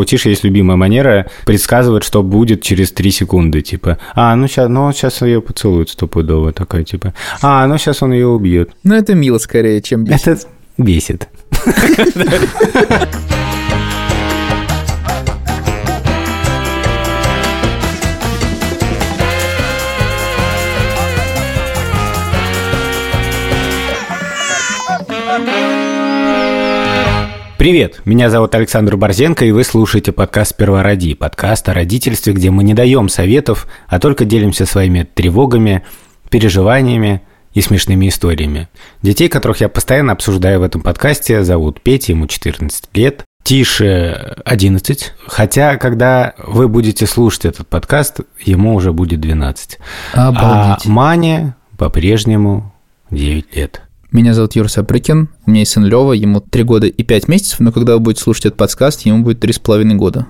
у Тиши есть любимая манера предсказывать, что будет через 3 секунды. Типа, а, ну сейчас, ну сейчас ее поцелуют стопудово. Такая, типа, а, ну сейчас он ее убьет. Ну, это мило скорее, чем бесит. Это бесит. Привет, меня зовут Александр Борзенко, и вы слушаете подкаст «Сперва роди», подкаст о родительстве, где мы не даем советов, а только делимся своими тревогами, переживаниями и смешными историями. Детей, которых я постоянно обсуждаю в этом подкасте, зовут Петя, ему 14 лет, Тише 11, хотя когда вы будете слушать этот подкаст, ему уже будет 12. Обалдеть. А Мане по-прежнему 9 лет. Меня зовут Юр Сапрыкин, у меня есть сын Лева, ему 3 года и 5 месяцев, но когда вы будете слушать этот подкаст, ему будет 3,5 года.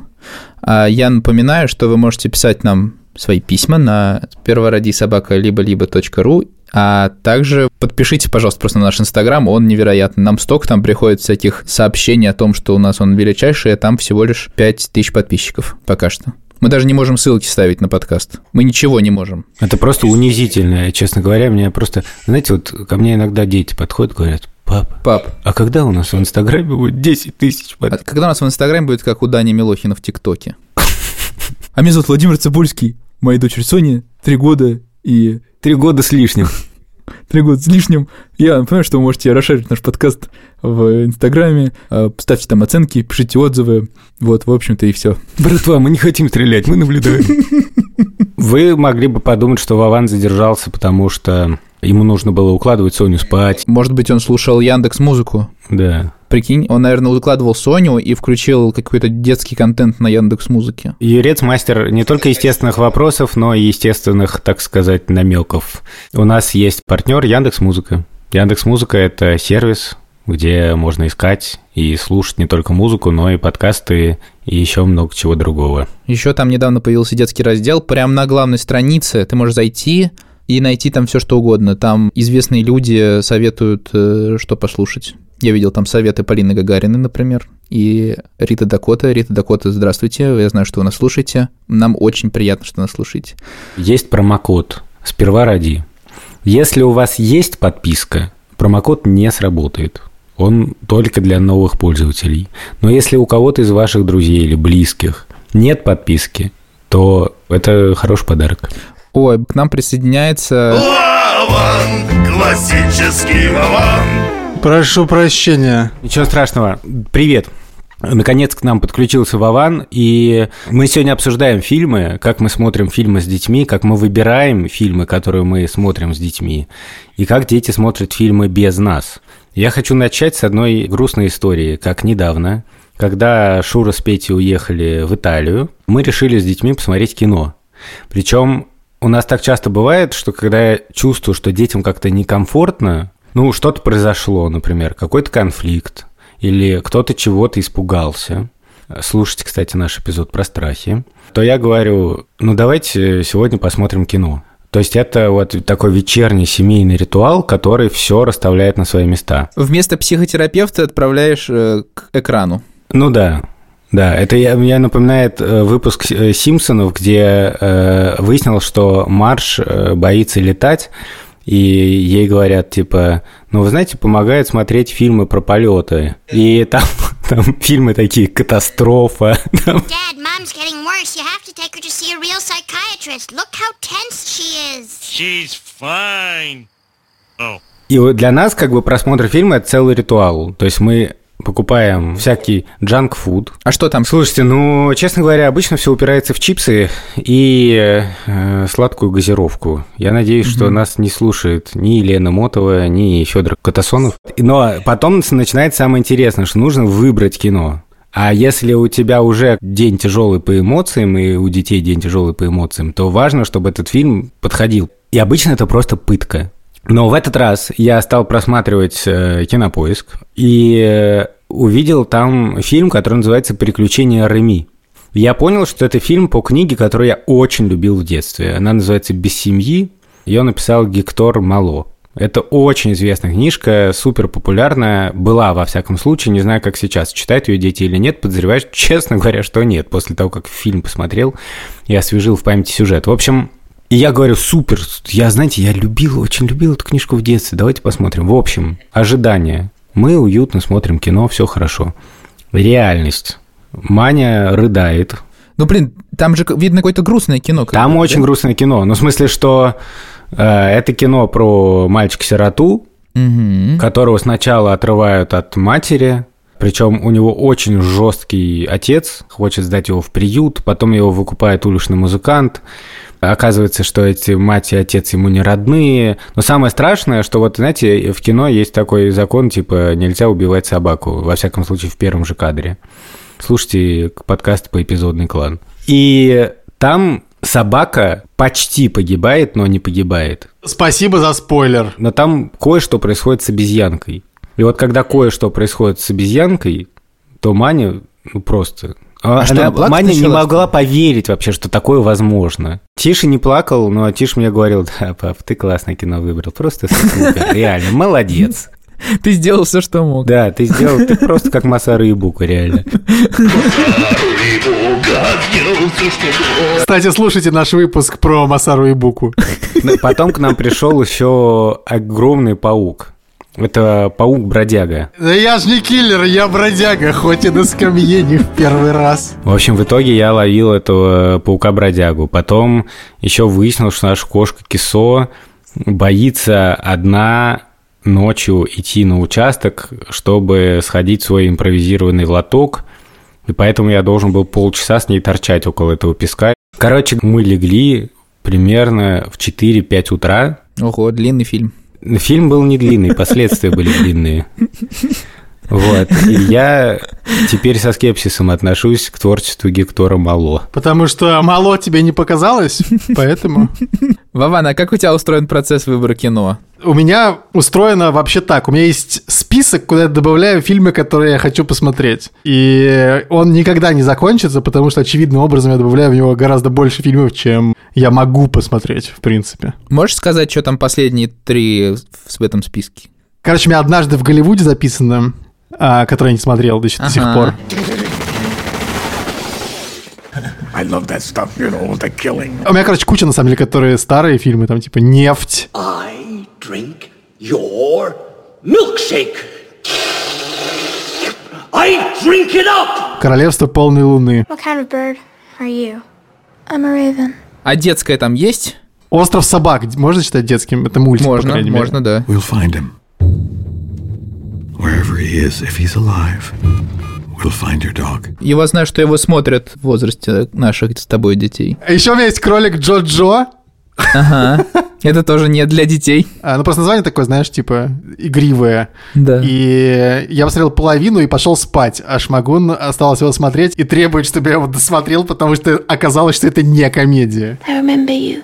А я напоминаю, что вы можете писать нам свои письма на первородисобака либо-либо.ру, а также подпишите, пожалуйста, просто на наш Инстаграм, он невероятный. Нам столько там приходит всяких сообщений о том, что у нас он величайший, а там всего лишь 5 тысяч подписчиков пока что. Мы даже не можем ссылки ставить на подкаст. Мы ничего не можем. Это просто унизительно, честно говоря. Мне просто... Знаете, вот ко мне иногда дети подходят, говорят, папа, Пап, а когда у нас в Инстаграме будет 10 тысяч а когда у нас в Инстаграме будет как у Дани Милохина в ТикТоке? А меня зовут Владимир Цибульский, моей дочери Соня, три года и Три года с лишним. Три года с лишним. Я напоминаю, что вы можете расширить наш подкаст в Инстаграме, э, ставьте там оценки, пишите отзывы, вот, в общем-то, и все. Братва, мы не хотим стрелять, мы наблюдаем. Вы могли бы подумать, что Вован задержался, потому что ему нужно было укладывать Соню спать. Может быть, он слушал Яндекс Музыку. Да. Прикинь, он, наверное, укладывал Соню и включил какой-то детский контент на Яндекс Музыке. Юрец мастер не только естественных вопросов, но и естественных, так сказать, намеков. У нас есть партнер Яндекс Музыка. Яндекс Музыка это сервис, где можно искать и слушать не только музыку, но и подкасты и еще много чего другого. Еще там недавно появился детский раздел, прямо на главной странице ты можешь зайти и найти там все что угодно. Там известные люди советуют, э, что послушать. Я видел там советы Полины Гагариной, например, и Рита Дакота. Рита Дакота, здравствуйте, я знаю, что вы нас слушаете. Нам очень приятно, что нас слушаете. Есть промокод «Сперва ради». Если у вас есть подписка, промокод не сработает. Он только для новых пользователей. Но если у кого-то из ваших друзей или близких нет подписки, то это хороший подарок. Ой, к нам присоединяется... Вован, классический Вован. Прошу прощения. Ничего страшного. Привет. Наконец к нам подключился Вован, и мы сегодня обсуждаем фильмы, как мы смотрим фильмы с детьми, как мы выбираем фильмы, которые мы смотрим с детьми, и как дети смотрят фильмы без нас. Я хочу начать с одной грустной истории, как недавно, когда Шура с Петей уехали в Италию, мы решили с детьми посмотреть кино. Причем у нас так часто бывает, что когда я чувствую, что детям как-то некомфортно, ну, что-то произошло, например, какой-то конфликт, или кто-то чего-то испугался, слушайте, кстати, наш эпизод про страхи, то я говорю, ну, давайте сегодня посмотрим кино. То есть это вот такой вечерний семейный ритуал, который все расставляет на свои места. Вместо психотерапевта отправляешь э, к экрану. Ну да, да, это я, меня напоминает э, выпуск э, Симпсонов, где э, выяснилось, что Марш э, боится летать, и ей говорят, типа, ну, вы знаете, помогает смотреть фильмы про полеты. И там, там фильмы такие, катастрофа. там Dad. Oh. И вот для нас как бы просмотр фильма – это целый ритуал. То есть мы покупаем всякий джанк-фуд. А что там? Слушайте, ну, честно говоря, обычно все упирается в чипсы и э, сладкую газировку. Я надеюсь, что нас не слушает ни Елена Мотова, ни Федор Катасонов. Но потом начинается самое интересное, что нужно выбрать кино. А если у тебя уже день тяжелый по эмоциям, и у детей день тяжелый по эмоциям, то важно, чтобы этот фильм подходил. И обычно это просто пытка. Но в этот раз я стал просматривать э, кинопоиск и э, увидел там фильм, который называется «Приключения Реми». Я понял, что это фильм по книге, которую я очень любил в детстве. Она называется «Без семьи». Ее написал Гектор Мало. Это очень известная книжка, супер популярная, была во всяком случае, не знаю, как сейчас, читают ее дети или нет, подозреваю, честно говоря, что нет, после того, как фильм посмотрел и освежил в памяти сюжет. В общем, и я говорю, супер, я, знаете, я любил, очень любил эту книжку в детстве, давайте посмотрим. В общем, ожидания. Мы уютно смотрим кино, все хорошо. Реальность. Маня рыдает. Ну, блин, там же видно какое-то грустное кино. как Там очень да? грустное кино. Ну, в смысле, что э, это кино про мальчика-сироту, Мгм. которого сначала отрывают от матери, причем у него очень жесткий отец, хочет сдать его в приют, потом его выкупает уличный музыкант. Оказывается, что эти мать и отец ему не родные. Но самое страшное, что вот, знаете, в кино есть такой закон, типа, нельзя убивать собаку, во всяком случае, в первом же кадре. Слушайте подкаст по эпизодный клан. И там собака почти погибает, но не погибает. Спасибо за спойлер. Но там кое-что происходит с обезьянкой. И вот когда кое-что происходит с обезьянкой, то Маня ну, просто... А что, она, Маня не могла поверить вообще, что такое возможно. Тиша не плакал, но Тиша мне говорил, да, пап, ты классное кино выбрал, просто супер, реально, молодец. Ты сделал все, что мог. Да, ты сделал, ты просто как Масару и Бука, реально. Кстати, слушайте наш выпуск про Масару и Буку. Ну, Потом к нам пришел еще огромный паук. Это паук-бродяга. Да я ж не киллер, я бродяга, хоть и на скамье не в первый раз. В общем, в итоге я ловил этого паука-бродягу. Потом еще выяснилось, что наша кошка Кисо боится одна ночью идти на участок, чтобы сходить в свой импровизированный лоток. И поэтому я должен был полчаса с ней торчать около этого песка. Короче, мы легли примерно в 4-5 утра. Ого, длинный фильм. Фильм был не длинный, последствия были длинные. Вот. И я теперь со скепсисом отношусь к творчеству Гектора Мало. Потому что мало тебе не показалось, поэтому... Вован, а как у тебя устроен процесс выбора кино? У меня устроено вообще так. У меня есть список, куда я добавляю фильмы, которые я хочу посмотреть. И он никогда не закончится, потому что очевидным образом я добавляю в него гораздо больше фильмов, чем я могу посмотреть, в принципе. Можешь сказать, что там последние три в этом списке? Короче, у меня однажды в Голливуде записано, который я не смотрел до, сих- до сих пор. I love that stuff, you know, the killing. У меня, короче, куча, на самом деле, которые старые фильмы, там, типа, «Нефть». I drink your milkshake. I drink it up! «Королевство полной луны». What kind of bird are you? I'm a raven. А детская там есть? «Остров собак» можно считать детским? Это мультик, по Можно, крайней мере. можно, да. We'll find him. Wherever he is, if he's alive, we'll find your dog. Его знаю, что его смотрят в возрасте наших с тобой детей. А еще у меня есть кролик Джо-Джо. Ага. Это тоже не для детей. А, ну, просто название такое, знаешь, типа, игривое. Да. И я посмотрел половину и пошел спать, а Шмагун осталось его смотреть и требует, чтобы я его досмотрел, потому что оказалось, что это не комедия. I remember you.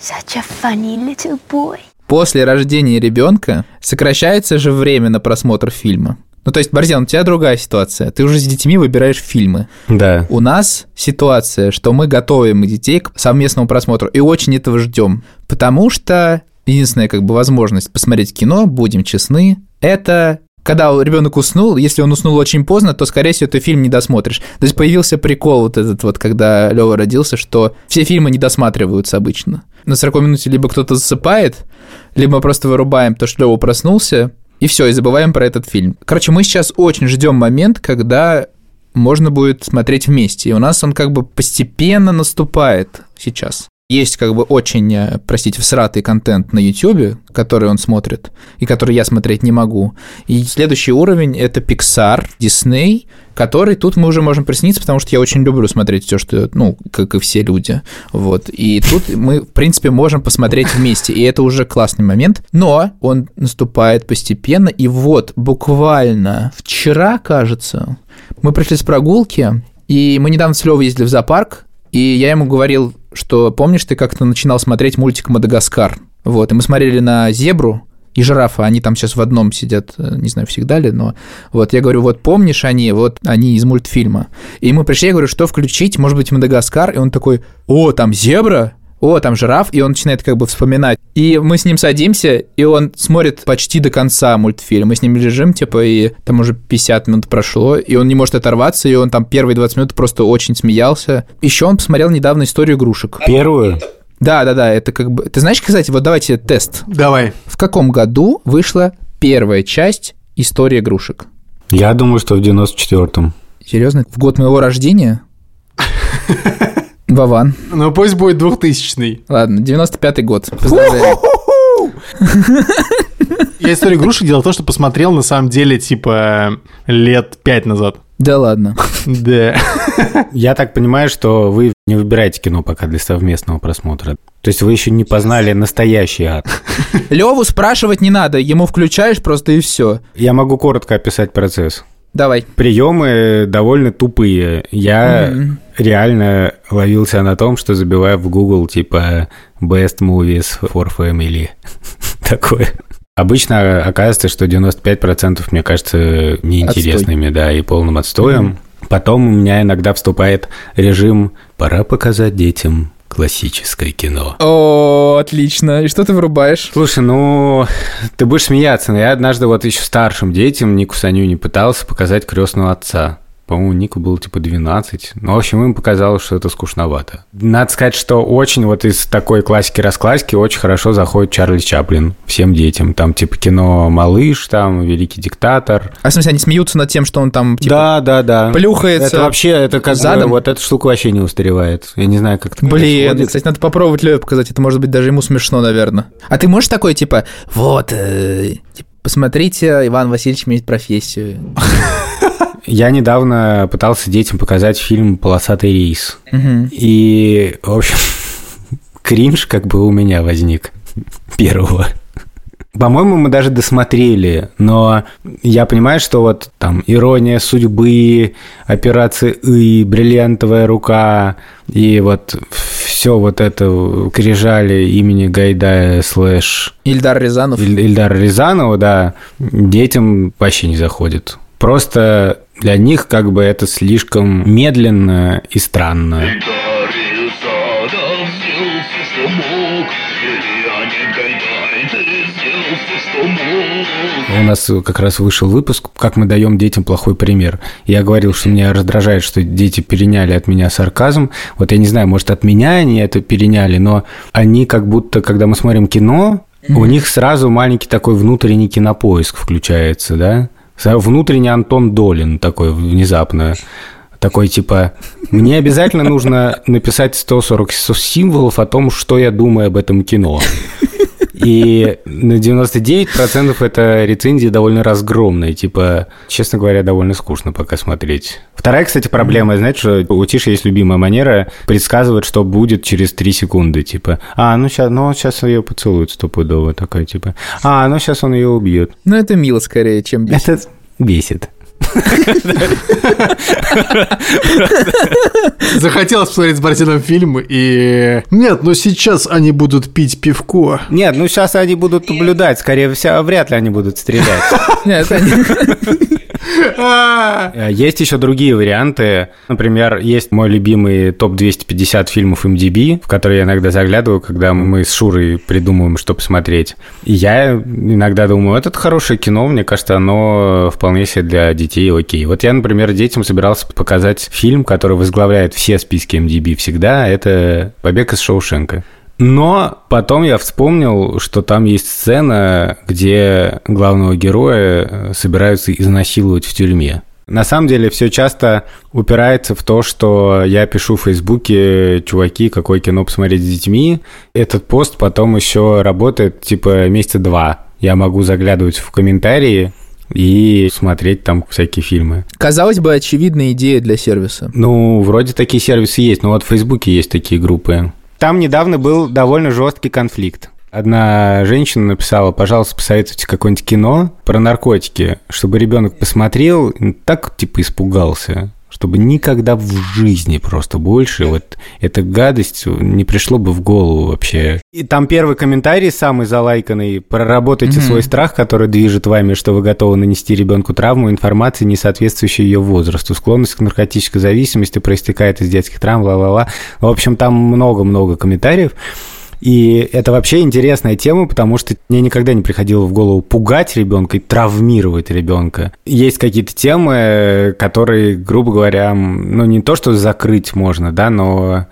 Such a funny little boy. После рождения ребенка сокращается же время на просмотр фильма. Ну, то есть, Борзян, у тебя другая ситуация. Ты уже с детьми выбираешь фильмы. Да. У нас ситуация, что мы готовим детей к совместному просмотру и очень этого ждем. Потому что единственная как бы возможность посмотреть кино, будем честны, это когда ребенок уснул, если он уснул очень поздно, то, скорее всего, ты фильм не досмотришь. То есть появился прикол вот этот вот, когда Лева родился, что все фильмы не досматриваются обычно. На 40 минуте либо кто-то засыпает, либо просто вырубаем то, что Лева проснулся, и все, и забываем про этот фильм. Короче, мы сейчас очень ждем момент, когда можно будет смотреть вместе. И у нас он как бы постепенно наступает сейчас. Есть как бы очень, э, простите, всратый контент на YouTube, который он смотрит, и который я смотреть не могу. И следующий уровень — это Pixar, Disney, который тут мы уже можем присниться, потому что я очень люблю смотреть все, что, ну, как и все люди. Вот. И тут мы, в принципе, можем посмотреть вместе, и это уже классный момент. Но он наступает постепенно, и вот буквально вчера, кажется, мы пришли с прогулки, и мы недавно с Левой ездили в зоопарк, и я ему говорил, что помнишь, ты как-то начинал смотреть мультик «Мадагаскар». Вот, и мы смотрели на зебру и жирафа, они там сейчас в одном сидят, э, не знаю, всегда ли, но вот я говорю, вот помнишь они, вот они из мультфильма. И мы пришли, я говорю, что включить, может быть, «Мадагаскар», и он такой, о, там зебра, о, там жираф, и он начинает как бы вспоминать. И мы с ним садимся, и он смотрит почти до конца мультфильм. Мы с ним лежим, типа, и там уже 50 минут прошло, и он не может оторваться, и он там первые 20 минут просто очень смеялся. Еще он посмотрел недавно историю игрушек. Первую? Да, да, да, это как бы... Ты знаешь, кстати, вот давайте тест. Давай. В каком году вышла первая часть истории игрушек? Я думаю, что в 94-м. Серьезно? В год моего рождения? Вован. Ну пусть будет 2000 Ладно, 95-й год. Поздравляю. Я историю игрушек делал то, что посмотрел на самом деле, типа, лет пять назад. Да ладно. Да. Я так понимаю, что вы не выбираете кино пока для совместного просмотра. То есть вы еще не познали настоящий ад. Леву спрашивать не надо, ему включаешь просто и все. Я могу коротко описать процесс. Давай. Приемы довольно тупые. Я реально ловился на том, что забиваю в Google типа Best Movies for Family. Такое. Обычно оказывается, что 95% мне кажется неинтересными, да, и полным отстоем. Потом у меня иногда вступает режим «пора показать детям классическое кино». О, отлично. И что ты вырубаешь? Слушай, ну, ты будешь смеяться, но я однажды вот еще старшим детям, Нику Саню, не пытался показать крестного отца. По-моему, Нику было типа 12. Ну, в общем, им показалось, что это скучновато. Надо сказать, что очень вот из такой классики-расклассики очень хорошо заходит Чарли Чаплин всем детям. Там типа кино «Малыш», там «Великий диктатор». А в смысле, они смеются над тем, что он там, типа, да, да, да. плюхается? Это вообще, это как бы, задом? вот эта штука вообще не устаревает. Я не знаю, как это Блин, происходит. кстати, надо попробовать Леве показать. Это может быть даже ему смешно, наверное. А ты можешь такой, типа, вот, э, посмотрите, Иван Васильевич имеет профессию. Я недавно пытался детям показать фильм «Полосатый рейс». И, в общем, кринж как бы у меня возник первого. По-моему, мы даже досмотрели, но я понимаю, что вот там «Ирония судьбы», «Операция И», «Бриллиантовая рука» и вот все вот это крижали имени Гайдая слэш Ильдар Рязанов. Иль- Ильдара Рязанова, да, детям вообще не заходит. Просто для них как бы это слишком медленно и странно. У нас как раз вышел выпуск, как мы даем детям плохой пример. Я говорил, что меня раздражает, что дети переняли от меня сарказм. Вот я не знаю, может, от меня они это переняли, но они как будто, когда мы смотрим кино, у них сразу маленький такой внутренний кинопоиск включается, да? Внутренний Антон Долин такой внезапно. Такой типа, мне обязательно нужно написать 140 символов о том, что я думаю об этом кино. И на 99% это рецензии довольно разгромные. Типа, честно говоря, довольно скучно пока смотреть. Вторая, кстати, проблема, знаете, что у Тиши есть любимая манера предсказывать, что будет через 3 секунды. Типа, а, ну сейчас, ну, сейчас ее поцелуют стопудово. Такая, типа, а, ну сейчас он ее убьет. Ну, это мило скорее, чем бесит. Это бесит. Захотелось посмотреть с Бартином фильм, и... Нет, но сейчас они будут пить пивко. Нет, ну сейчас они будут наблюдать, скорее всего, вряд ли они будут стрелять. Нет, они- Есть еще другие варианты. Например, есть мой любимый топ-250 фильмов MDB, в которые я иногда заглядываю, когда мы с Шурой придумываем, что посмотреть. И я иногда думаю, это хорошее кино, мне кажется, оно вполне себе для детей окей. Вот я, например, детям собирался показать фильм, который возглавляет все списки MDB всегда, это «Побег из Шоушенка». Но потом я вспомнил, что там есть сцена, где главного героя э, собираются изнасиловать в тюрьме. На самом деле все часто упирается в то, что я пишу в Фейсбуке, чуваки, какое кино посмотреть с детьми. Этот пост потом еще работает типа месяца два. Я могу заглядывать в комментарии и смотреть там всякие фильмы. Казалось бы, очевидная идея для сервиса. Ну, вроде такие сервисы есть, но вот в Фейсбуке есть такие группы. Там недавно был довольно жесткий конфликт. Одна женщина написала, пожалуйста, посоветуйте какое-нибудь кино про наркотики, чтобы ребенок посмотрел, так типа испугался, чтобы никогда в жизни просто больше вот эта гадость не пришло бы в голову вообще. И там первый комментарий самый залайканный. Проработайте mm-hmm. свой страх, который движет вами, что вы готовы нанести ребенку травму, информации, не соответствующей ее возрасту. Склонность к наркотической зависимости проистекает из детских травм, ла-ла-ла. В общем, там много-много комментариев. И это вообще интересная тема, потому что мне никогда не приходило в голову пугать ребенка и травмировать ребенка. Есть какие-то темы, которые, грубо говоря, ну не то, что закрыть можно, да, но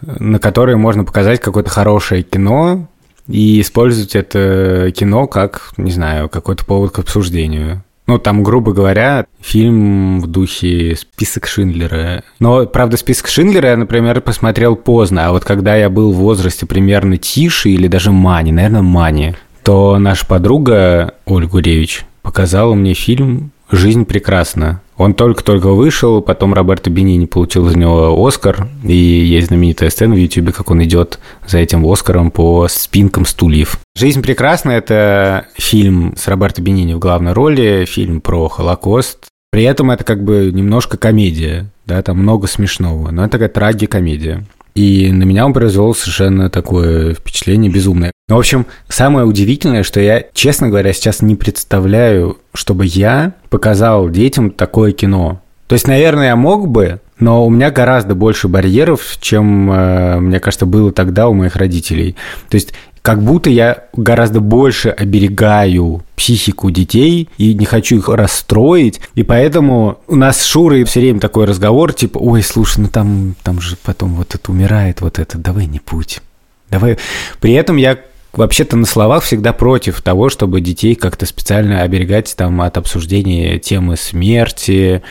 на которые можно показать какое-то хорошее кино и использовать это кино как, не знаю, какой-то повод к обсуждению. Ну, там, грубо говоря, фильм в духе «Список Шиндлера». Но, правда, «Список Шиндлера» я, например, посмотрел поздно, а вот когда я был в возрасте примерно Тиши или даже Мани, наверное, Мани, то наша подруга Ольга Гуревич показала мне фильм «Жизнь прекрасна». Он только-только вышел, потом Роберто Бенини получил за него Оскар, и есть знаменитая сцена в Ютубе, как он идет за этим Оскаром по спинкам стульев. «Жизнь прекрасна» — это фильм с Роберто Бенини в главной роли, фильм про Холокост. При этом это как бы немножко комедия, да, там много смешного, но это такая трагикомедия. И на меня он произвел совершенно такое впечатление безумное. Ну, в общем, самое удивительное, что я, честно говоря, сейчас не представляю, чтобы я показал детям такое кино. То есть, наверное, я мог бы, но у меня гораздо больше барьеров, чем, э, мне кажется, было тогда у моих родителей. То есть как будто я гораздо больше оберегаю психику детей и не хочу их расстроить. И поэтому у нас с Шурой все время такой разговор, типа, ой, слушай, ну там, там же потом вот это умирает, вот это, давай не путь. Давай. При этом я вообще-то на словах всегда против того, чтобы детей как-то специально оберегать там от обсуждения темы смерти,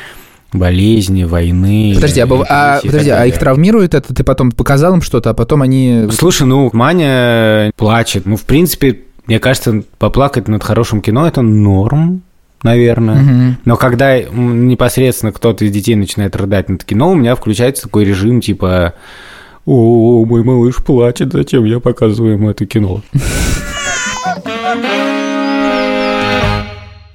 болезни, войны. Подожди, а, а, подожди, а их травмирует это? Ты потом показал им что-то, а потом они... Слушай, ну, Маня плачет. Ну, в принципе, мне кажется, поплакать над хорошим кино – это норм, наверное. Угу. Но когда непосредственно кто-то из детей начинает рыдать над кино, у меня включается такой режим типа «О, мой малыш плачет, зачем я показываю ему это кино?»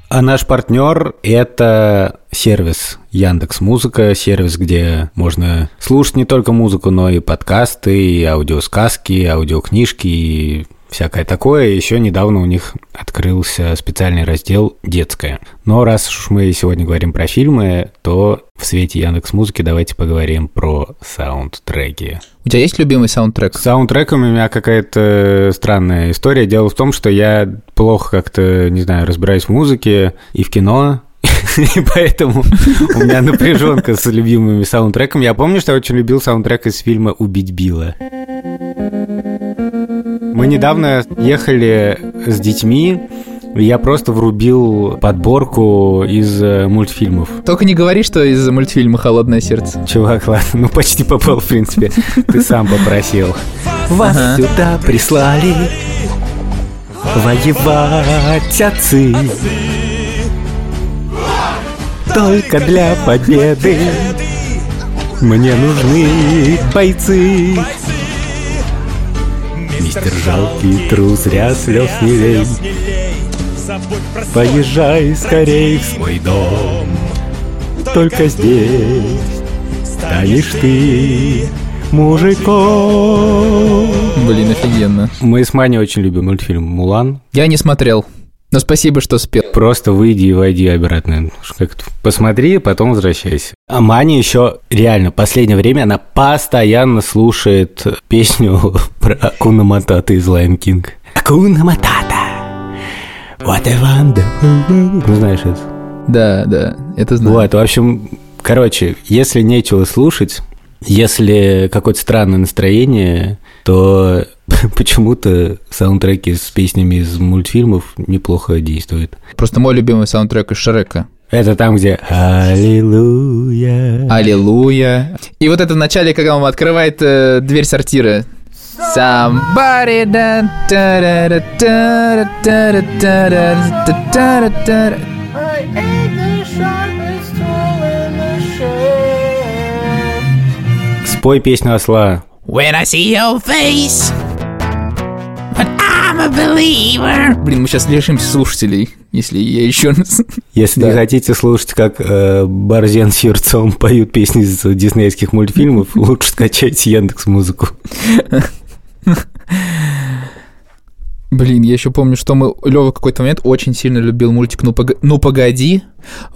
А наш партнер – это сервис Яндекс Музыка, сервис, где можно слушать не только музыку, но и подкасты, и аудиосказки, и аудиокнижки, и всякое такое. Еще недавно у них открылся специальный раздел «Детское». Но раз уж мы сегодня говорим про фильмы, то в свете Яндекс Музыки давайте поговорим про саундтреки. У тебя есть любимый саундтрек? С саундтреками у меня какая-то странная история. Дело в том, что я плохо как-то, не знаю, разбираюсь в музыке и в кино, и поэтому у меня напряженка с любимыми саундтреками. Я помню, что я очень любил саундтрек из фильма «Убить Билла». Мы недавно ехали с детьми, я просто врубил подборку из э, мультфильмов. Только не говори, что из мультфильма «Холодное сердце». Чувак, ладно, ну почти попал, в принципе. Ты сам попросил. Вас сюда прислали воевать отцы. Только для победы мне нужны бойцы. Мистер жалкий трус, зря слез не лей Поезжай скорей в свой дом Только здесь станешь ты мужиком Блин, офигенно. Мы с Маней очень любим мультфильм «Мулан». Я не смотрел. Но спасибо, что спел. Просто выйди и войди обратно. Как посмотри, потом возвращайся. А Маня еще реально последнее время она постоянно слушает песню про Акуна Матата из Lion King. Акуна Матата. What a wonderful... Ну, знаешь это? Да, да, это знаю. Вот, в общем, короче, если нечего слушать, если какое-то странное настроение, то почему-то саундтреки с песнями из мультфильмов неплохо действуют. Просто мой любимый саундтрек из Шрека. Это там, где Аллилуйя. Аллилуйя. И вот это в начале, когда он открывает э, дверь сортира. Somebody done. Спой песню осла. When I see your face but I'm a believer. Блин, мы сейчас лишимся слушателей. если я еще раз... Если не Да. хотите слушать, как э, Борзен с Юрцом поют песни из диснеевских мультфильмов, лучше скачайте Яндекс Музыку. Блин, я еще помню, что мы... Лева в какой-то момент очень сильно любил мультик «Ну, пога- ну погоди»,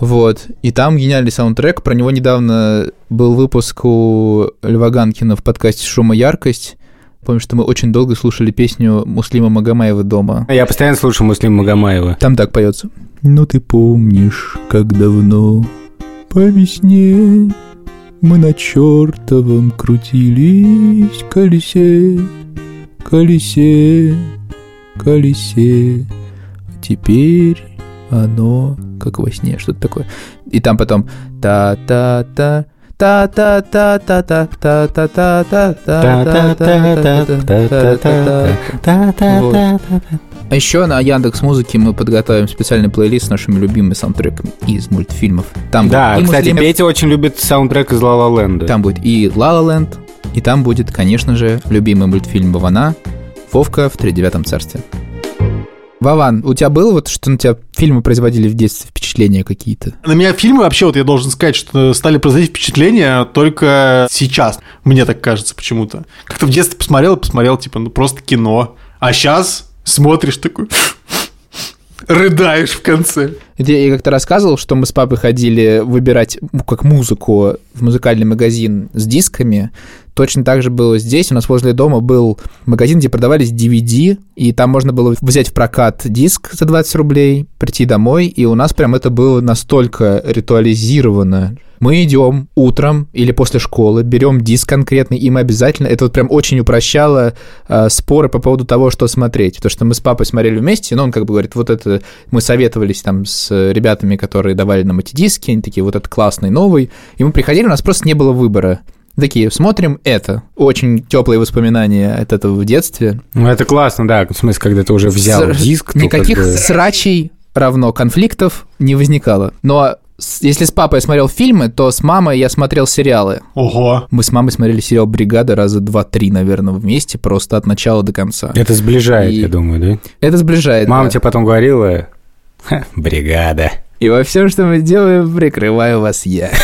вот, и там гениальный саундтрек, про него недавно был выпуск у Льва Ганкина в подкасте «Шума яркость», Помню, что мы очень долго слушали песню Муслима Магомаева дома. Я постоянно слушаю Муслима Магомаева. Там так поется. Ну ты помнишь, как давно по весне мы на чертовом крутились колесе, колесе, колесе. А теперь оно как во сне, что-то такое. И там потом та-та-та, а еще на Яндекс Музыке мы подготовим специальный плейлист с нашими любимыми саундтреками из мультфильмов. Там Да, будет кстати, Муслим- Петя очень любит саундтрек из Ла Ла Ленда. Там будет и La Land, и там будет, конечно же, любимый мультфильм Вована «Вовка в тридевятом царстве». Вован, у тебя было вот, что на тебя фильмы производили в детстве впечатления какие-то? На меня фильмы вообще, вот я должен сказать, что стали производить впечатление только сейчас. Мне так кажется почему-то. Как-то в детстве посмотрел и посмотрел, типа, ну просто кино. А сейчас смотришь такой... Рыдаешь в конце. Я как-то рассказывал, что мы с папой ходили выбирать ну, как музыку в музыкальный магазин с дисками. Точно так же было здесь. У нас возле дома был магазин, где продавались DVD, и там можно было взять в прокат диск за 20 рублей, прийти домой, и у нас прям это было настолько ритуализировано. Мы идем утром или после школы, берем диск конкретный, и мы обязательно... Это вот прям очень упрощало э, споры по поводу того, что смотреть. Потому что мы с папой смотрели вместе, но он как бы говорит, вот это... Мы советовались там с ребятами, которые давали нам эти диски, они такие, вот это классный, новый. И мы приходили, у нас просто не было выбора. Такие, смотрим это. Очень теплые воспоминания от этого в детстве. Ну, это классно, да. В смысле, когда ты уже взял С- диск, Никаких как бы- срачей равно конфликтов не возникало. Но с- если с папой я смотрел фильмы, то с мамой я смотрел сериалы. Ого. Мы с мамой смотрели сериал «Бригада» раза два-три, наверное, вместе, просто от начала до конца. Это сближает, И- я думаю, да? Это сближает. Мама да. тебе потом говорила, «Ха, бригада. И во всем, что мы делаем, прикрываю вас я.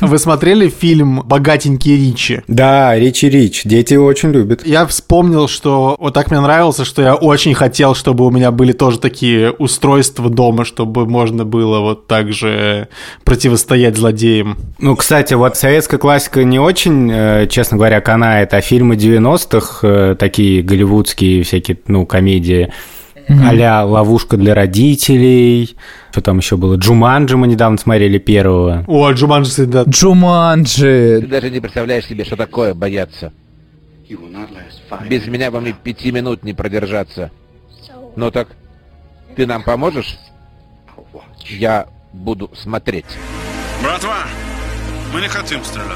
Вы смотрели фильм «Богатенький Ричи»? Да, Ричи Рич, дети его очень любят. Я вспомнил, что вот так мне нравился, что я очень хотел, чтобы у меня были тоже такие устройства дома, чтобы можно было вот так же противостоять злодеям. Ну, кстати, вот советская классика не очень, э, честно говоря, канает, а фильмы 90-х, э, такие голливудские всякие, ну, комедии, а «Ловушка для родителей», что там еще было, «Джуманджи» мы недавно смотрели первого. О, Джуманджи, кстати, да. Джуманджи. Ты даже не представляешь себе, что такое бояться. Без меня вам и пяти минут не продержаться. Ну так, ты нам поможешь? Я буду смотреть. Братва, мы не хотим стрелять.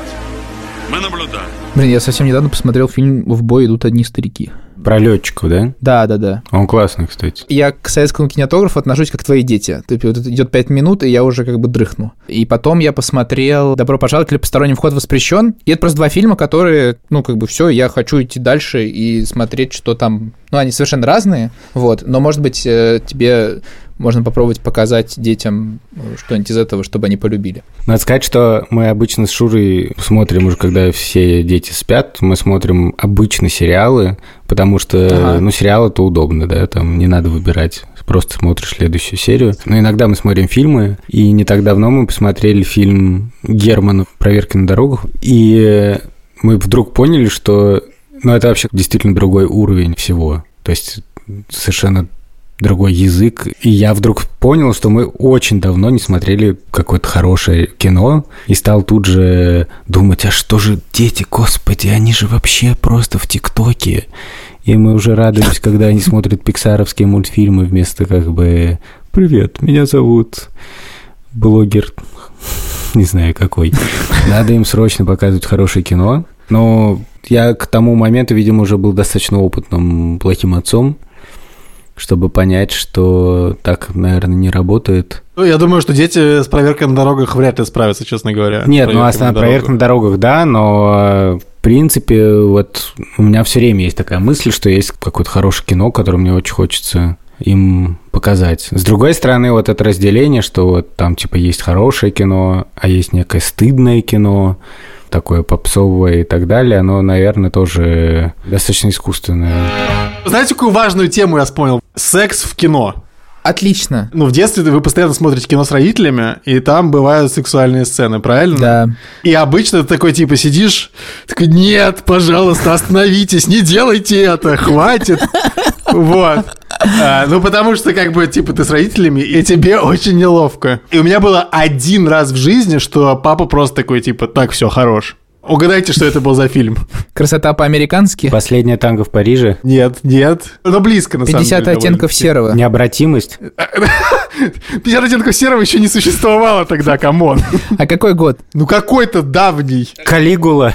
Мы наблюдаем. Блин, я совсем недавно посмотрел фильм «В бой идут одни старики». Про летчиков, да? Да, да, да. Он классный, кстати. Я к советскому кинематографу отношусь как твои дети. То есть вот идет 5 минут, и я уже как бы дрыхну. И потом я посмотрел «Добро пожаловать» или «Посторонний вход воспрещен». И это просто два фильма, которые, ну, как бы все, я хочу идти дальше и смотреть, что там... Ну, они совершенно разные, вот. Но, может быть, э, тебе можно попробовать показать детям э, что-нибудь из этого, чтобы они полюбили. Надо сказать, что мы обычно с Шурой смотрим уже, когда все дети спят, мы смотрим обычно сериалы, потому что, Ага. ну, сериалы это удобно, да, там не надо выбирать, просто смотришь следующую серию. Но иногда мы смотрим фильмы, и не так давно мы посмотрели фильм Германа «Проверки на дорогах», и мы вдруг поняли, что, ну, это вообще действительно другой уровень всего, то есть совершенно другой язык. И я вдруг понял, что мы очень давно не смотрели какое-то хорошее кино, и стал тут же думать, а что же дети, господи, они же вообще просто в ТикТоке. И мы уже радуемся, когда они смотрят пиксаровские мультфильмы вместо как бы «Привет, меня зовут блогер, не знаю какой». Надо им срочно показывать хорошее кино. Но я к тому моменту, видимо, уже был достаточно опытным плохим отцом, чтобы понять, что так, наверное, не работает. Ну, Я думаю, что дети с проверкой на дорогах вряд ли справятся, честно говоря. Нет, ну основная на проверка на дорогах. да, но в принципе вот у меня все время есть такая мысль, что есть какое-то хорошее кино, которое мне очень хочется им показать. С другой стороны, вот это разделение, что вот там типа есть хорошее кино, а есть некое стыдное кино, такое попсовое и так далее, оно, наверное, тоже достаточно искусственное. Знаете, какую важную тему я вспомнил? Секс в кино. Отлично. Ну, в детстве вы постоянно смотрите кино с родителями, и там бывают сексуальные сцены, правильно? Да. И обычно ты такой, типа, сидишь, такой, нет, пожалуйста, остановитесь, не делайте это, хватит. Вот. А, ну, потому что, как бы, типа, ты с родителями, и тебе очень неловко. И у меня было один раз в жизни, что папа просто такой, типа, так, все, хорош. Угадайте, что это был за фильм. Красота по-американски. Последняя танго в Париже. Нет, нет. Но близко, на самом 50 деле. оттенков довольно. серого. Необратимость. 50 оттенков серого еще не существовало тогда, come on. А какой год? Ну, какой-то давний. Калигула.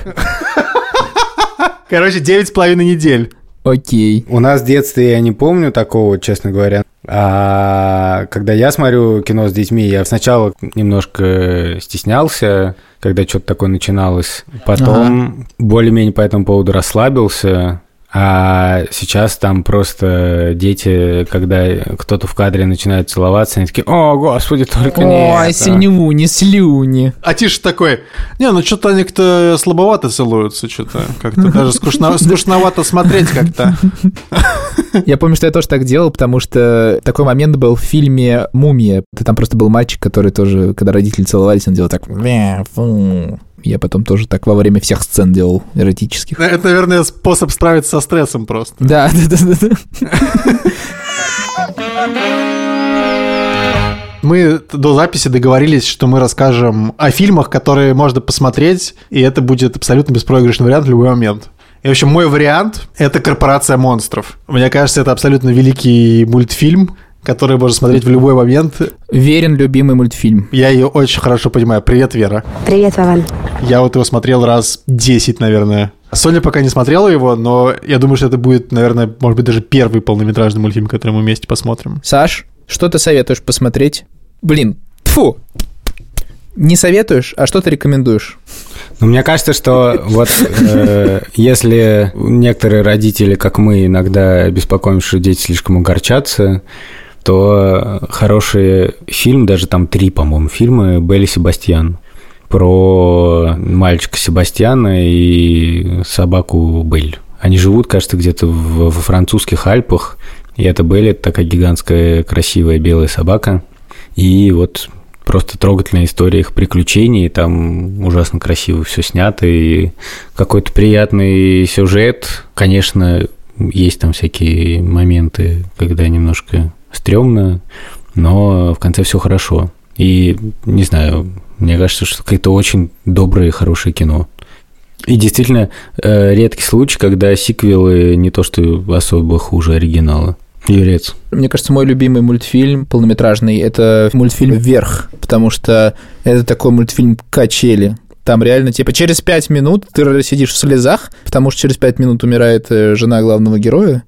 Короче, девять с половиной недель. Окей. У нас в детстве я не помню такого, честно говоря. А когда я смотрю кино с детьми, я сначала немножко стеснялся, когда что-то такое начиналось. Потом более-менее по этому поводу расслабился. А сейчас там просто дети, когда кто-то в кадре начинает целоваться, они такие, о, господи, только не Ой, это». слюни, слюни. А Тише такой, не, ну что-то они как-то слабовато целуются, что-то. Как-то даже скучно- скучновато смотреть как-то. Я помню, что я тоже так делал, потому что такой момент был в фильме «Мумия». Ты Там просто был мальчик, который тоже, когда родители целовались, он делал так... «Мя, фу». Я потом тоже так во время всех сцен делал эротических. Это, наверное, способ справиться со стрессом просто. Да, да, да, да. Мы до записи договорились, что мы расскажем о фильмах, которые можно посмотреть, и это будет абсолютно беспроигрышный вариант в любой момент. И, в общем, мой вариант — это «Корпорация монстров». Мне кажется, это абсолютно великий мультфильм, который можно смотреть в любой момент. Верен любимый мультфильм. Я ее очень хорошо понимаю. Привет, Вера. Привет, Вован. Я вот его смотрел раз 10, наверное. Соня пока не смотрела его, но я думаю, что это будет, наверное, может быть, даже первый полнометражный мультфильм, который мы вместе посмотрим. Саш, что ты советуешь посмотреть? Блин, фу. Не советуешь, а что ты рекомендуешь? Ну, мне кажется, что вот э, если некоторые родители, как мы, иногда беспокоимся, что дети слишком огорчатся, то хороший фильм, даже там три, по-моему, фильма Белли Себастьян про мальчика Себастьяна и собаку Белль. Они живут, кажется, где-то в- во французских Альпах, и это Белль, это такая гигантская красивая белая собака. И вот просто трогательная история их приключений, там ужасно красиво все снято, и какой-то приятный сюжет. Конечно, есть там всякие моменты, когда немножко стрёмно, но в конце все хорошо. И, не знаю, мне кажется, что какое-то очень доброе и хорошее кино. И действительно, э, редкий случай, когда сиквелы не то что особо хуже оригинала. Юрец. Мне кажется, мой любимый мультфильм полнометражный – это мультфильм «Вверх», потому что это такой мультфильм «Качели». Там реально, типа, через пять минут ты сидишь в слезах, потому что через пять минут умирает э, жена главного героя,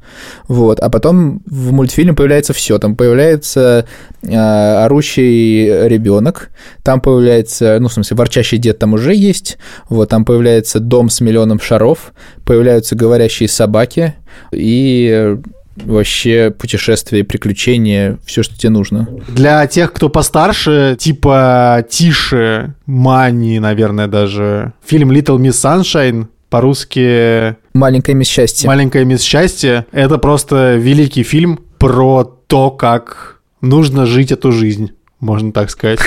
вот, а потом в мультфильме появляется все. Там появляется э, орущий ребенок, там появляется, ну, в смысле, ворчащий дед там уже есть, вот, там появляется дом с миллионом шаров, появляются говорящие собаки, и э, вообще путешествия, приключения, все, что тебе нужно. Для тех, кто постарше, типа Тише, Мани, наверное, даже. Фильм Little Miss Sunshine, по-русски Маленькая мисс счастья. «Маленькая мисс счастье» — это просто великий фильм про то, как нужно жить эту жизнь. Можно так сказать.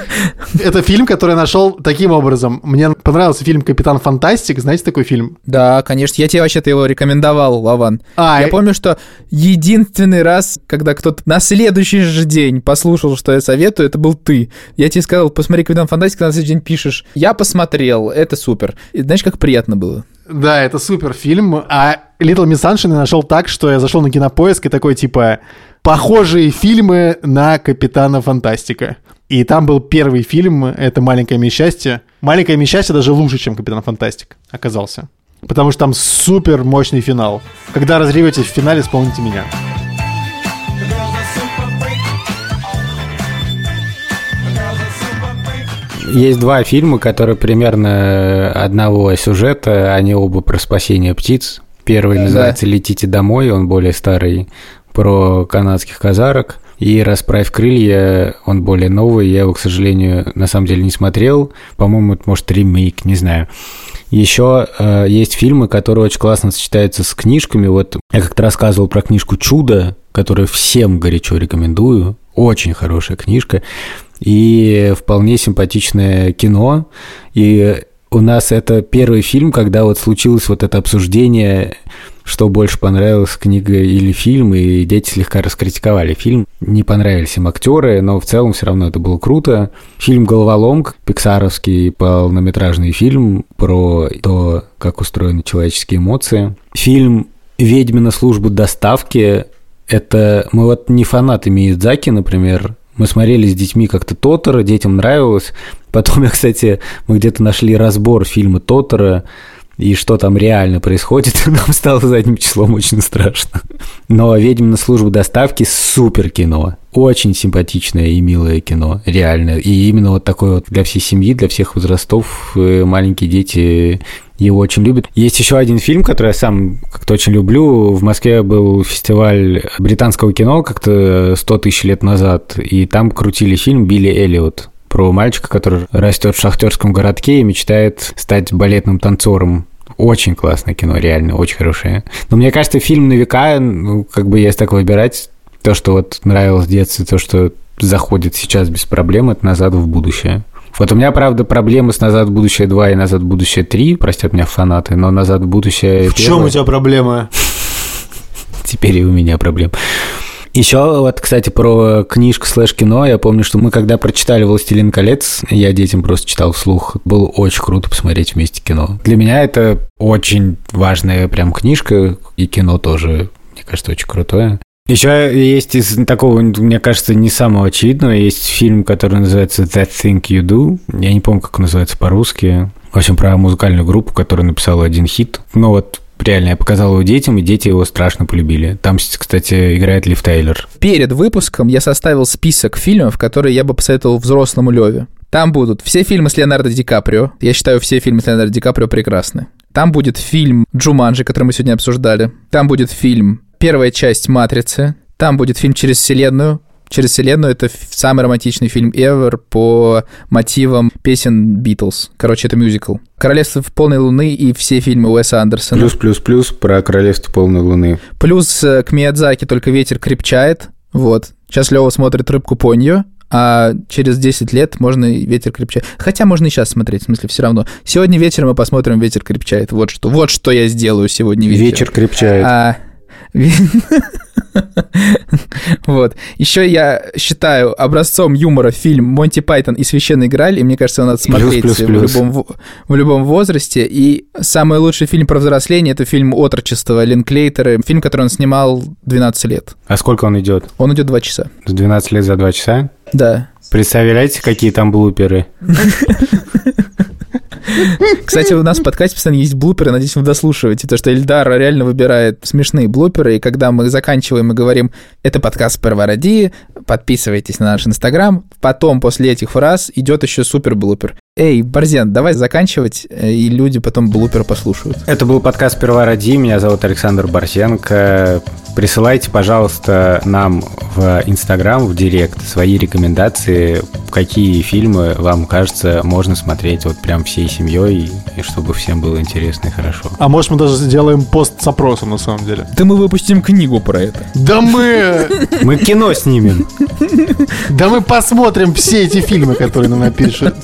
Это фильм, который я нашел таким образом. Мне понравился фильм «Капитан Фантастик». Знаете такой фильм? Да, конечно. Я тебе вообще-то его рекомендовал, Лаван. А, я и- помню, что единственный раз, когда кто-то на следующий же день послушал, что я советую, это был ты. Я тебе сказал, посмотри «Капитан Фантастика», на следующий день пишешь. Я посмотрел, это супер. И знаешь, как приятно было? Да, это супер фильм. А Little Miss Sunshine я нашел так, что я зашел на кинопоиск и такой типа похожие фильмы на Капитана Фантастика. И там был первый фильм, это «Маленькое мисс счастье». «Маленькое мисс счастье» даже лучше, чем «Капитан Фантастик» оказался. Потому что там супер мощный финал. Когда разреветесь в финале, вспомните меня. Есть два фильма, которые примерно одного сюжета, они оба про спасение птиц. Первый называется «Летите домой», он более старый, про канадских казарок. И «Расправь крылья», он более новый, я его, к сожалению, на самом деле не смотрел. По-моему, это, может, ремейк, не знаю. Еще э, есть фильмы, которые очень классно сочетаются с книжками. Вот я как-то рассказывал про книжку «Чудо», которую всем горячо рекомендую. Очень хорошая книжка. И вполне симпатичное кино. И у нас это первый фильм, когда вот случилось вот это обсуждение, что больше понравилось, книга или фильм, и дети слегка раскритиковали фильм. Не понравились им актеры, но в целом все равно это было круто. Фильм «Головоломка», пиксаровский полнометражный фильм про то, как устроены человеческие эмоции. Фильм «Ведьмина служба доставки» — это... Мы вот не фанаты Миядзаки, например, мы смотрели с детьми как-то Тотора, детям нравилось. Потом, я, кстати, мы где-то нашли разбор фильма Тотора, и что там реально происходит, нам стало задним числом очень страшно. Но «Ведьмина служба доставки» — супер кино. Очень симпатичное и милое кино, реально. И именно вот такое вот для всей семьи, для всех возрастов, э, маленькие дети его очень любят. Есть еще один фильм, который я сам как-то очень люблю. В Москве был фестиваль британского кино как-то 100 тысяч лет назад, и там крутили фильм «Билли Эллиот» про мальчика, который растет в шахтерском городке и мечтает стать балетным танцором. Очень классное кино, реально, очень хорошее. Но мне кажется, фильм на века, ну, как бы если так выбирать, то, что вот нравилось в детстве, то, что заходит сейчас без проблем, это «Назад в будущее». Вот у меня, правда, проблемы с «Назад в будущее 2» и «Назад в будущее 3», простят меня фанаты, но «Назад в будущее» В чем у тебя проблема? Теперь и у меня проблем. Еще вот, кстати, про книжку слэш кино. Я помню, что мы когда прочитали «Властелин колец», я детям просто читал вслух. Было очень круто посмотреть вместе кино. Для меня это очень важная прям книжка, и кино тоже, мне кажется, очень крутое. Еще есть из такого, мне кажется, не самого очевидного, есть фильм, который называется That Thing You Do. Я не помню, как он называется по-русски. В общем, про музыкальную группу, которая написала один хит. Ну вот, реально, я показал его детям, и дети его страшно полюбили. Там, кстати, играет Лив Тейлор. Перед выпуском я составил список фильмов, которые я бы посоветовал взрослому Леве. Там будут все фильмы с Леонардо Ди Каприо. Я считаю, все фильмы с Леонардо Ди Каприо прекрасны. Там будет фильм «Джуманджи», который мы сегодня обсуждали. Там будет фильм первая часть «Матрицы». Там будет фильм «Через вселенную». «Через вселенную» — это самый романтичный фильм ever по мотивам песен Битлз. Короче, это мюзикл. «Королевство полной луны» и все фильмы Уэса Андерсона. Плюс-плюс-плюс про «Королевство полной луны». Плюс э, к Миядзаки «Только ветер крепчает». Вот. Сейчас Лева смотрит «Рыбку Понью», а через 10 лет можно ветер крепчает. Хотя можно и сейчас смотреть, в смысле, все равно. Сегодня вечером мы посмотрим «Ветер крепчает». Вот что, вот что я сделаю сегодня вечером. Вечер крепчает. А, вот. Еще я считаю образцом юмора фильм «Монти Пайтон и священный Грааль», и мне кажется, надо смотреть плюс, плюс, В, любом, в любом возрасте. И самый лучший фильм про взросление — это фильм «Отрочество» Линклейтера, фильм, который он снимал 12 лет. А сколько он идет? Он идет 2 часа. 12 лет за 2 часа? Да. Представляете, какие там блуперы? Кстати, у нас в подкасте постоянно есть блуперы, надеюсь, вы дослушиваете, то, что Эльдар реально выбирает смешные блуперы, и когда мы заканчиваем и говорим, это подкаст Первороди, подписывайтесь на наш Инстаграм, потом после этих фраз идет еще супер блупер. Эй, Борзен, давай заканчивать, э, и люди потом блупер послушают. Это был подкаст «Первороди», меня зовут Александр Борзенко. Присылайте, пожалуйста, нам в Инстаграм, в Директ свои рекомендации, какие фильмы вам кажется можно смотреть вот прям всей семьей, и чтобы всем было интересно и хорошо. А может мы даже сделаем пост с опросом на самом деле? Да мы выпустим книгу про это. Да мы... Мы кино снимем. Да мы посмотрим все эти фильмы, которые нам напишут.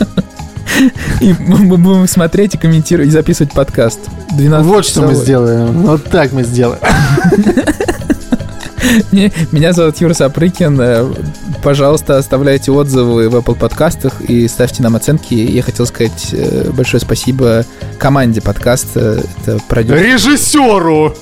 И мы будем смотреть и комментировать, и записывать подкаст. 12 Вот что мы сделаем. Вот так мы сделаем. Меня зовут Юра Сапрыкин. Э, Пожалуйста, оставляйте отзывы в Apple подкастах и ставьте нам оценки. Я хотел сказать э, большое спасибо команде подкаста. Это продюсер. Режиссеру!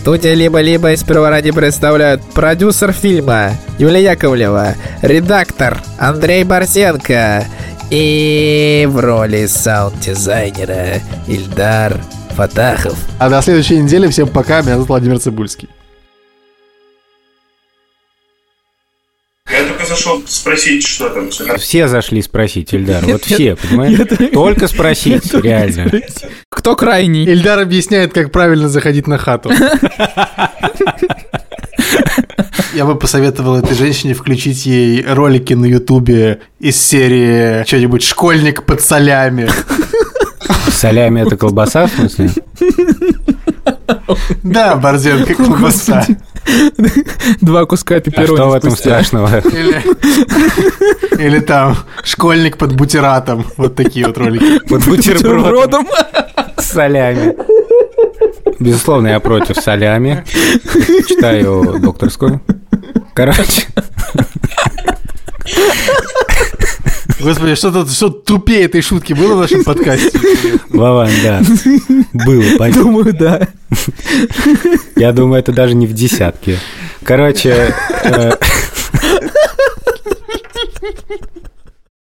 Студия «Либо-либо» из ради представляют продюсер фильма Юлия Яковлева, редактор Андрей Барсенко и в роли саунд-дизайнера Ильдар Фатахов. А до следующей недели. Всем пока. Меня зовут Владимир Цибульский. Зашел спросить, что там. всё. Все зашли спросить, Ильдар, вот все, понимаешь? Только спросить, реально. Кто крайний? Ильдар объясняет, как правильно заходить на хату. Я бы посоветовал этой женщине включить ей ролики на Ютубе из серии что-нибудь «Школьник под солями». Солями это колбаса, в смысле? Да, борзенка колбаса. Два куска А пепперони что в этом спустя. страшного? Или, или там «Школьник под бутератом». Вот такие вот ролики. Бутерброд Бутербродом. с солями. Безусловно, я против солями. Читаю докторскую. Короче, Господи, что тут, что тупее этой шутки было в нашем подкасте. Вован, да. Было, понятно. Думаю, да. Я думаю, это даже не в десятке. Короче... Э,